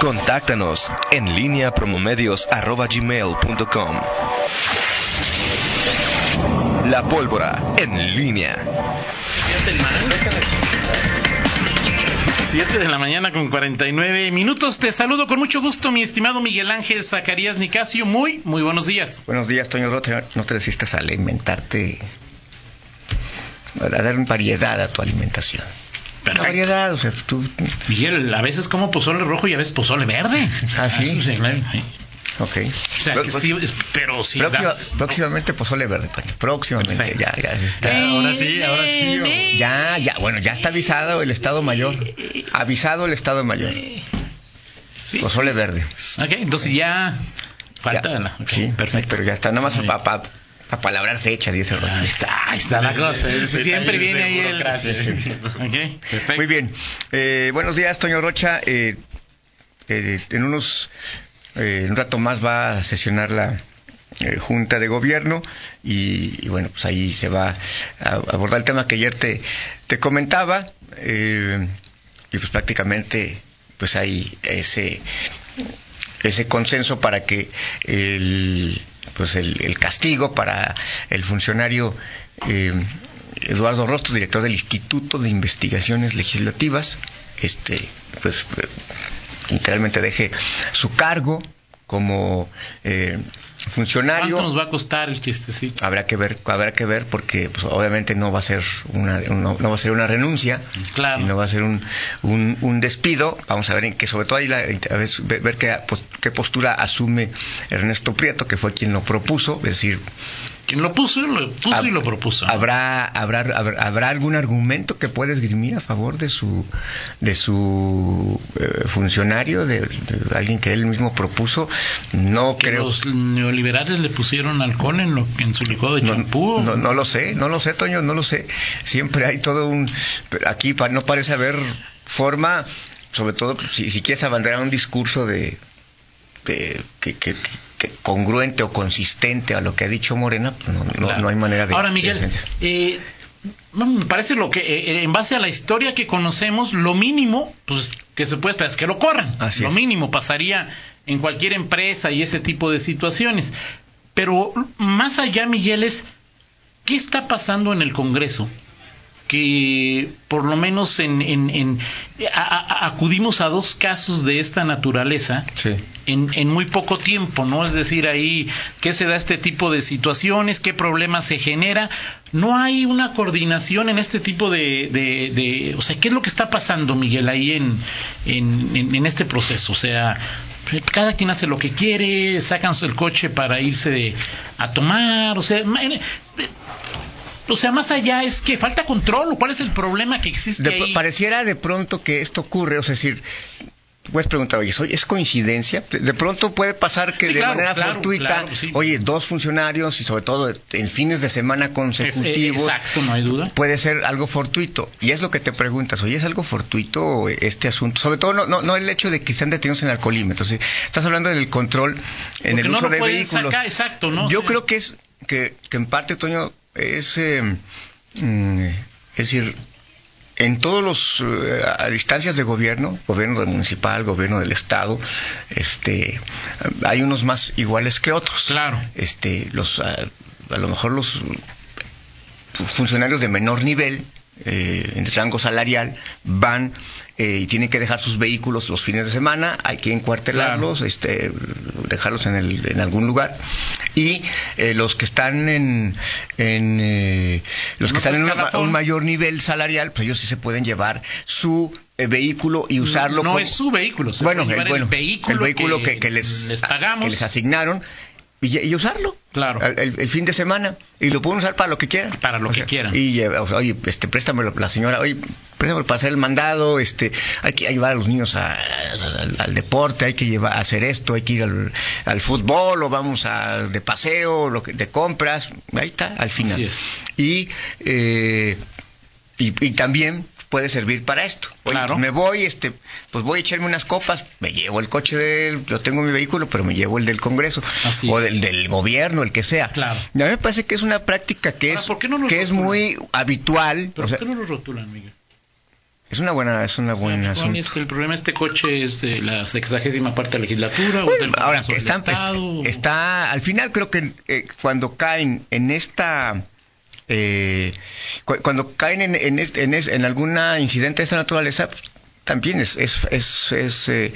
Contáctanos en línea promomedios.com. La pólvora en línea. 7 de la mañana con 49 minutos. Te saludo con mucho gusto, mi estimado Miguel Ángel Zacarías Nicasio. Muy, muy buenos días. Buenos días, Toño. No te resistas a alimentarte, a dar variedad a tu alimentación. Perfecto. Variedad, o sea, tú... Miguel, a veces como pozole rojo y a veces pozole verde. ¿Ah, sí? Eso claro. Ok. O sea, que sí, pero sí. Próxima- das- próximamente pozole verde, Toño. Próximamente, Perfecto. ya, ya está. Ahora sí, ahora sí. o- Ya, ya, bueno, ya está avisado el Estado Mayor. Avisado el Estado Mayor. Sí. Pozole verde. Ok, entonces ya falta. Ya. Sí, perfecto. Pero ya está, nada más para pa, pa palabrar fechas y ese rollo. Ahí está, ahí está la cosa. Eso siempre viene ahí el. Perfecto. Muy bien. Eh, buenos días, Toño Rocha. Eh, eh, en unos, eh, en un rato más va a sesionar la eh, Junta de Gobierno y, y bueno, pues ahí se va a abordar el tema que ayer te, te comentaba eh, y pues prácticamente pues hay ese ese consenso para que el pues el, el castigo para el funcionario eh, Eduardo Rostro, director del Instituto de Investigaciones Legislativas, este pues eh, literalmente deje su cargo como eh, funcionario ¿Cuánto nos va a costar el chistecito? habrá que ver habrá que ver porque pues, obviamente no va a ser una no, no va a ser una renuncia Claro. y no va a ser un, un, un despido vamos a ver en qué sobre todo ahí la, a ver, ver- ver qué, pues, qué postura asume Ernesto Prieto que fue quien lo propuso es decir Quien lo puso, lo puso hab- y lo propuso. habrá habrá habrá, habrá algún argumento que pueda esgrimir a favor de su de su eh, funcionario de, de alguien que él mismo propuso no que creo los neoliberales le pusieron alcohol en, lo, en su licuado de No, champú. no, no lo sé, no lo sé, Toño, no lo sé. Siempre hay todo un... Aquí no parece haber forma, sobre todo si, si quieres abanderar un discurso de, de- que, que- que congruente o consistente a lo que ha dicho Morena, pues no, no- Claro. no hay manera de... Ahora, Miguel, eh, me parece lo que, eh, en base a la historia que conocemos, lo mínimo, pues, que se puede esperar es que lo corran. Así lo es. mínimo pasaría en cualquier empresa y ese tipo de situaciones. Pero más allá, Miguel, es, ¿qué está pasando en el Congreso? Que por lo menos en, en- en- a- a- acudimos a dos casos de esta naturaleza Sí. en, en muy poco tiempo, ¿no? Es decir, ahí, ¿qué se da este tipo de situaciones? ¿Qué problema se genera? No hay una coordinación en este tipo de, de, de- o sea, ¿qué es lo que está pasando, Miguel, ahí en, en, este proceso? O sea, cada quien hace lo que quiere, sacan el coche para irse a tomar, o sea, o sea, más allá es que falta control, o cuál es el problema que existe De- ahí. pareciera de pronto que esto ocurre, o sea, es decir, puedes preguntar, oye, ¿soy- ¿es coincidencia? De, pronto puede pasar que Sí, de claro, manera claro, fortuita, claro, sí. oye, dos funcionarios y sobre todo en fines de semana Es- eh, consecutivos, exacto, no hay duda. puede ser algo fortuito. Y es lo que te preguntas, oye, ¿es algo fortuito este asunto? Sobre todo no, no, no el hecho de que sean detenidos en alcoholímetro. Estás hablando del control en Porque el no uso lo de vehículos. sacar, exacto, ¿no? Yo Sí. creo que es que, que en parte, Toño, es, eh, mm, es decir, en todos los eh, a instancias de gobierno, gobierno municipal, gobierno del estado, este, hay unos más iguales que otros. Claro. Este, los, a lo mejor los funcionarios de menor nivel, eh, en rango salarial, van eh, y tienen que dejar sus vehículos los fines de semana, hay que encuartelarlos, este, dejarlos en, el, en algún lugar. Y eh, los que están en, en eh, los que están en un, un mayor nivel salarial, pues ellos sí se pueden llevar su eh, vehículo y usarlo no como- es su vehículo, se bueno, puede llevar el, bueno, el vehículo, el vehículo que, que les, pagamos. que les asignaron y, y usarlo. Claro. El, fin de semana. Y lo pueden usar para lo que quieran. Para lo O que sea, quieran. Y, o sea, oye, este, préstamelo, la señora, oye, préstamelo para hacer el mandado, este, hay que llevar a los niños a- al, al deporte, hay que llevar a hacer esto, hay que ir al, al fútbol, o vamos a, de paseo, lo que, de compras, ahí está, al final. Así es. Y, eh, y, y también puede servir para esto. Oye, Claro. pues me voy, este, pues voy a echarme unas copas, me llevo el coche del, yo tengo mi vehículo, pero me llevo el del Congreso Así o es. del, del gobierno, el que sea. Claro. Y a mí me parece que es una práctica que Ahora, es ¿por qué no lo que es muy habitual. ¿Pero o sea, por qué no lo rotulan, Miguel? Es una buena, es una buena ¿Cuál asunto. es el problema? ¿Este coche es de la sexagésima parte de la legislatura? o del Ahora, Congreso del está, Estado? está, al final creo que eh, cuando caen en esta, eh, cu- cuando caen en, en, es- en, es- en alguna incidente de esta naturaleza, pues, también es, es, es, es, eh,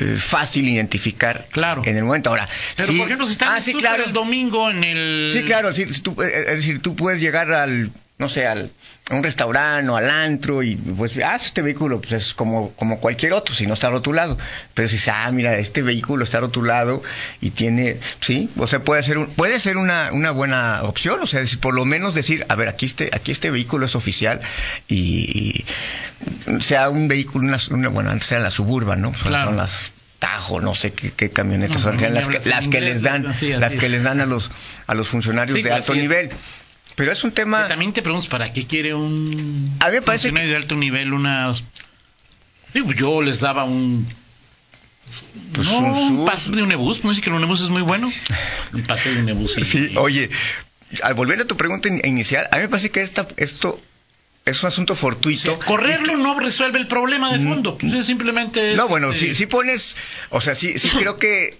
eh, fácil identificar Claro. en el momento. Ahora, Pero, sí- por ejemplo, si están ah, sí, claro. el domingo en el... Sí, claro, sí, si tú, eh, es decir, tú puedes llegar al, no sé, al, a un restaurante o al antro y pues, ah, este vehículo pues, es como, como cualquier otro, si no está rotulado. Pero si dices, ah, mira, este vehículo está rotulado y tiene, sí, o sea, puede ser, un- puede ser una, una buena opción, o sea, decir, por lo menos decir, a ver, aquí este, aquí este vehículo es oficial y, y sea un vehículo, una, una- bueno, antes eran las suburban, ¿no? Son, Claro. son las Tajo, no sé qué, qué camionetas No, son, no, las que, las que les dan, las que es. les dan a los, a los funcionarios Sí, de pues, alto nivel. Pero es un tema. Y también te preguntas, ¿para qué quiere un A mí me parece funcionario de alto nivel una... Digo, yo les daba un... Pues, no, un un, pase de un ebus, me dice que el unebus es muy bueno. Un pase de un ebus. y- Sí, oye, al volver a tu pregunta in- inicial, a mí me parece que esta, esto es un asunto fortuito. correrlo no resuelve el problema de fondo. Pues, es simplemente... es, No, bueno, eh, si, si pones, o sea, sí, sí creo que,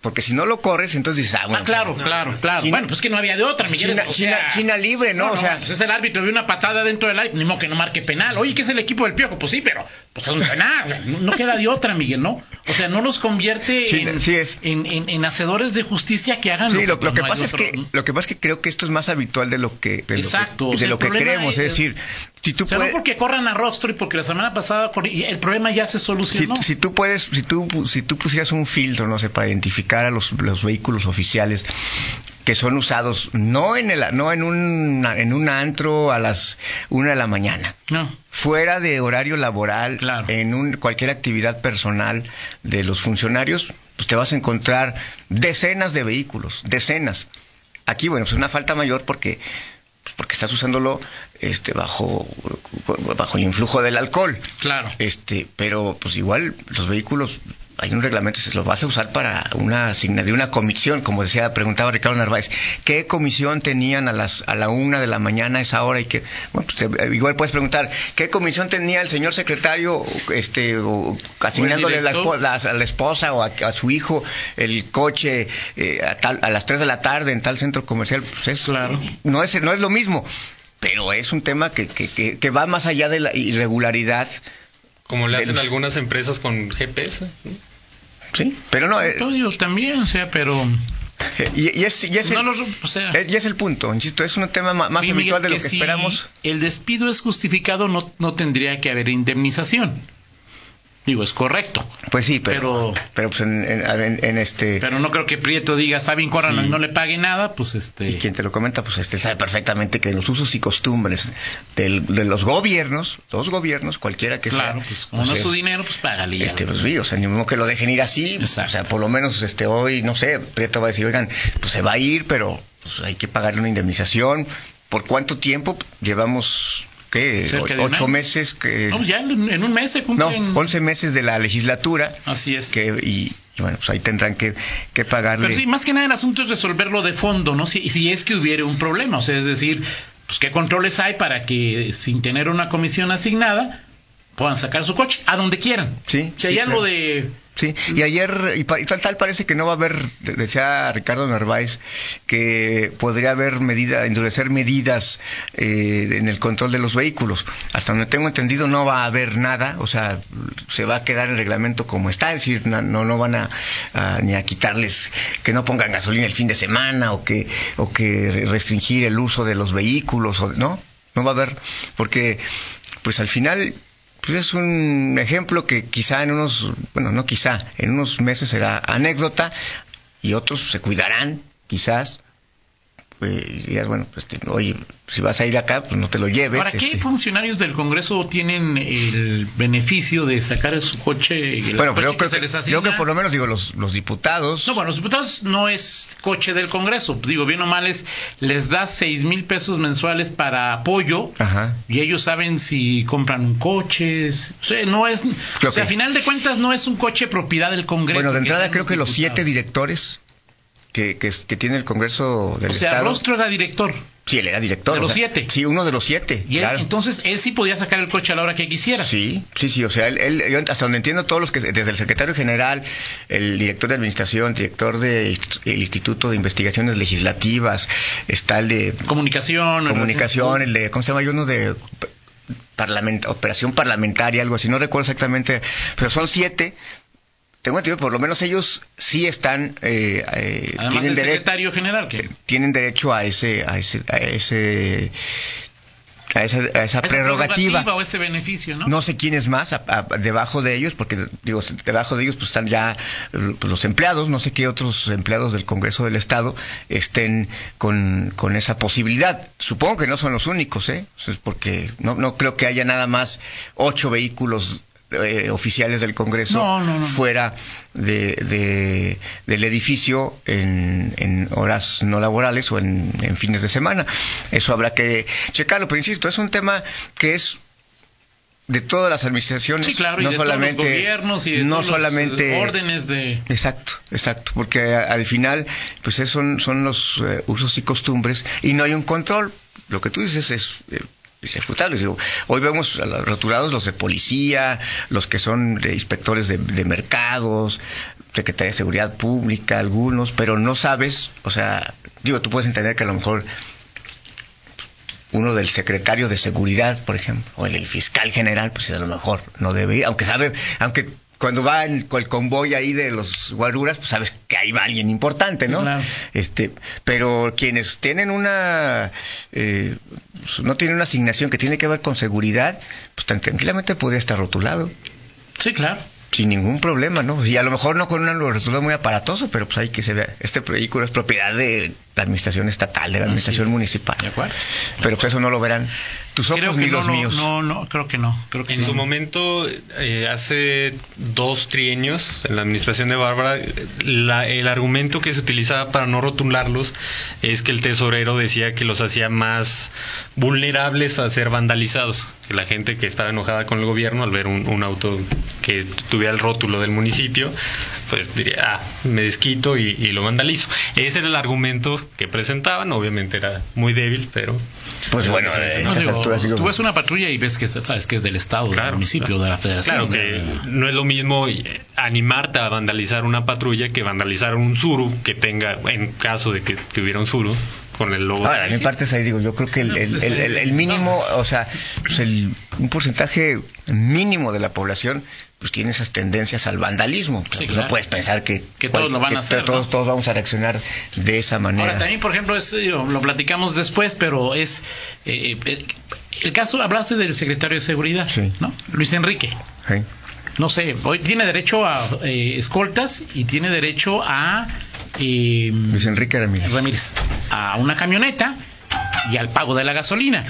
porque si no lo corres, entonces dices, ah, bueno. Ah, claro, pues, claro, claro. China- bueno, pues que no había de otra, Miguel. China- o sea, China- China libre, ¿no? O sea- pues es el árbitro de una patada dentro del área, ni modo que no marque penal. Oye, que es el equipo del piojo, pues sí, pero pues es un penal. No, no queda de otra, Miguel, ¿no? O sea, no los convierte en, sí es. En, en- en hacedores de justicia que hagan Sí, lo, que lo que no hay pasa es otro- que lo que pasa es que creo que esto es más habitual de lo que de lo Exacto, que, o de sea, lo que creemos, es- es decir, si tú O sea, puedes, no porque corran a rostro y porque la semana pasada el problema ya se si, solucionó. si tú puedes, si tú si tú pusieras un filtro, no sé, para identificar a los, los vehículos oficiales que son usados no en el no en un en un antro a las una de la mañana, No. fuera de horario laboral, Claro. en un, cualquier actividad personal de los funcionarios, pues te vas a encontrar decenas de vehículos, decenas. Aquí, bueno, es una falta mayor porque pues, porque estás usándolo este bajo bajo el influjo del alcohol. Claro. Este, pero pues igual los vehículos hay un reglamento, se los vas a usar para una asigna de una comisión, como decía, preguntaba Ricardo Narváez, ¿qué comisión tenían a las a la una de la mañana a esa hora? Y que, bueno, pues, te- igual puedes preguntar, ¿qué comisión tenía el señor secretario, este, o, asignándole la la- a la esposa o a, a su hijo el coche eh, a, tal- a las 3 de la tarde en tal centro comercial? Pues es, Claro. no es no es lo mismo. Pero es un tema que, que, que, que va más allá de la irregularidad Como le hacen algunas empresas con GPS. Sí, pero no, eh, Todos ellos también, o sea, pero eh, y, y es, y es no el, los, o sea, eh, y es el punto, insisto, es un tema ma- más Miguel, habitual de lo que si esperamos. El despido es justificado, no, no tendría que haber indemnización. Digo, es correcto. Pues sí, pero, Pero- pero, pues en, en- este... Pero no creo que Prieto diga, está bien, Sí. no le pague nada, pues este. y quien te lo comenta, pues este sabe perfectamente que los usos y costumbres del- de los gobiernos, los gobiernos, cualquiera que claro, sea, pues como no es es- su dinero, pues págale. ya. Este, pues sí, o sea, ni modo que lo dejen ir así. Exacto. O sea, por lo menos este hoy, no sé, Prieto va a decir, oigan, pues se va a ir, pero pues, hay que pagarle una indemnización. ¿Por cuánto tiempo? Llevamos, un ocho meses que... No, ya en, un mes se No, cumplen. 11 meses de la legislatura. Así es. Que, y, bueno, pues ahí tendrán que, que pagarle. Pero sí, más que nada el asunto es resolverlo de fondo, ¿no? Si, si es que hubiera un problema, o sea, es decir, pues qué controles hay para que sin tener una comisión asignada puedan sacar su coche a donde quieran. Sí, Si hay sí, algo claro. de Sí, y ayer, y, tal, tal parece que no va a haber, de- decía Ricardo Narváez, que podría haber medida, endurecer medidas eh, en el control de los vehículos. Hasta donde tengo entendido no va a haber nada, o sea, se va a quedar el reglamento como está, es decir, no, no van a, a- ni a quitarles que no pongan gasolina el fin de semana o que, o que re- restringir el uso de los vehículos, o, no, no va a haber, porque pues al final pues es un ejemplo que quizá en unos, bueno, no quizá, en unos meses será anécdota y otros se cuidarán, quizás. Pues, y dirás, bueno, pues, este, oye, si vas a ir acá, pues no te lo lleves. Ahora, ¿qué este. funcionarios del Congreso tienen el beneficio de sacar su coche? y el Bueno, coche pero creo se que, les creo asigna? que por lo menos, digo, los, los diputados. No, bueno, los diputados no es coche del Congreso. Digo, bien o mal es, les da seis mil pesos mensuales para apoyo Ajá. y ellos saben si compran un coche. O sea, no es. Creo o sea, que- a final de cuentas no es un coche propiedad del Congreso. Bueno, de entrada creo que los siete directores que, que, que tiene el Congreso del O sea, Estado. Rostro era director. Sí, él era director. De o los sea, siete. Sí, uno de los siete. Y él- claro. entonces él sí podía sacar el coche a la hora que quisiera. Sí, sí, sí, o sea, él, él- yo hasta donde entiendo todos los que, desde el secretario general, el director de administración, director del Instituto de Investigaciones Legislativas, está el de Comunicación. comunicación, el de, ¿cómo se llama? Uno de parlament- operación parlamentaria, algo así, no recuerdo exactamente, pero son siete. Tengo entendido, por lo menos ellos sí están, eh, eh, Además tienen del secretario general. Que, tienen derecho a ese a ese a ese a esa, a esa esa prerrogativa. o ese beneficio, ¿no? No sé quién es más a- a- debajo de ellos, porque digo, debajo de ellos pues están ya pues, los empleados, no sé qué otros empleados del Congreso del Estado estén con, con esa posibilidad. Supongo que no son los únicos, ¿eh? Porque no, no creo que haya nada más ocho vehículos eh, oficiales del Congreso No, no, no. fuera de, de- del edificio en, en horas no laborales o en, en fines de semana. Eso habrá que checarlo, pero insisto, es un tema que es de todas las administraciones, Sí, claro, no y de solamente, todos los gobiernos y de no todos solamente órdenes de... Exacto, exacto, porque a- al final, pues esos son, son los eh, usos y costumbres y no hay un control. Lo que tú dices es, eh, es irrefutable. Digo, hoy vemos a los rotulados los de policía, los que son inspectores de, de mercados, Secretaría de Seguridad Pública, algunos, pero no sabes, o sea, digo, tú puedes entender que a lo mejor uno del secretario de seguridad, por ejemplo, o el del fiscal general, pues a lo mejor no debe ir, aunque sabe, aunque cuando va el, el convoy ahí de los guaruras, pues sabes que ahí va alguien importante, ¿no? Claro. Este, pero quienes tienen una, eh, no tienen una asignación que tiene que ver con seguridad, pues tan tranquilamente podría estar rotulado Sí, claro. Sin ningún problema, ¿no? Y a lo mejor no con un rotulado muy aparatoso, pero pues hay que se vea. Este vehículo es propiedad de la administración estatal, de la administración municipal. De acuerdo. Pero pues eso no lo verán tus ojos Creo ni no, los no, míos. no, no, creo que no. Creo que En no. su momento, eh, hace dos trienios, en la administración de Bárbara, la- el argumento que se utilizaba para no rotularlos es que el tesorero decía que los hacía más vulnerables a ser vandalizados. Que la gente que estaba enojada con el gobierno al ver un, un auto que tuviera el rótulo del municipio, pues diría, ah, me desquito y, y lo vandalizo. Ese era el argumento que presentaban. Obviamente era muy débil, pero... Pues bueno, eh. No, digo, tú ves una patrulla y ves que sabes que es del estado, del Claro, municipio, claro. de la federación. Claro que no es lo mismo eh, animarte a vandalizar una patrulla que vandalizar un Zuru que tenga, en caso de que, que hubiera un Zuru, con el logo. Ahora, del en mi parte ahí digo, yo creo que el, pues, el- es- el- el- el mínimo, o sea, pues el, un porcentaje mínimo de la población pues tiene esas tendencias al vandalismo. Sí, No puedes pensar que, Que todos lo van a hacer, todos, ¿no? todos vamos a reaccionar de esa manera. Ahora, también, por ejemplo, es, lo platicamos después, pero es. eh, eh, el caso, hablaste del secretario de Seguridad, Sí. ¿no? Luis Enrique. Sí. No sé, hoy tiene derecho a eh, escoltas y tiene derecho a. eh, Luis Enrique Ramírez. Ramírez, a una camioneta y al pago de la gasolina.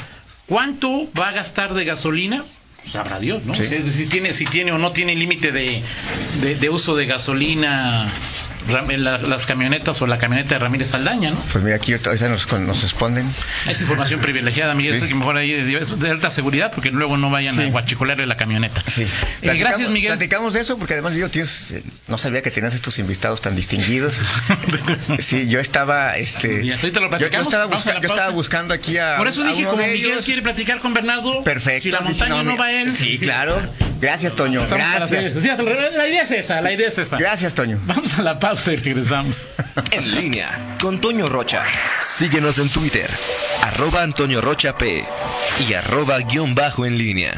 ¿Cuánto va a gastar de gasolina? Sabrá Dios, ¿no? Sí. Es decir, si tiene, si tiene o no tiene límite de, de, de uso de gasolina la- las camionetas o la camioneta de Ramírez Saldaña, ¿no? Pues mira, aquí esa nos, nos responden. Es información privilegiada, Miguel. Sí. Es que mejor ahí es de alta seguridad porque luego no vayan a guachicolarle la camioneta. Eh, Platicamos- gracias, Miguel. Platicamos de eso porque además yo tienes, eh, no sabía que tenías estos invitados tan distinguidos. sí, yo estaba, este, ahorita lo yo, yo platicamos, estaba, busca- yo estaba buscando aquí a, Por eso a dije, como Miguel ellos. quiere platicar con Bernardo, Perfecto. si la montaña no, mi- va él. Sí, claro. Gracias, Toño. Estamos Gracias. Sí, la idea es esa, la idea es esa. Gracias, Toño. Vamos a la pausa y regresamos. En línea con Toño Rocha. Síguenos en Twitter, arroba Antonio Rocha P y arroba guion bajo en línea.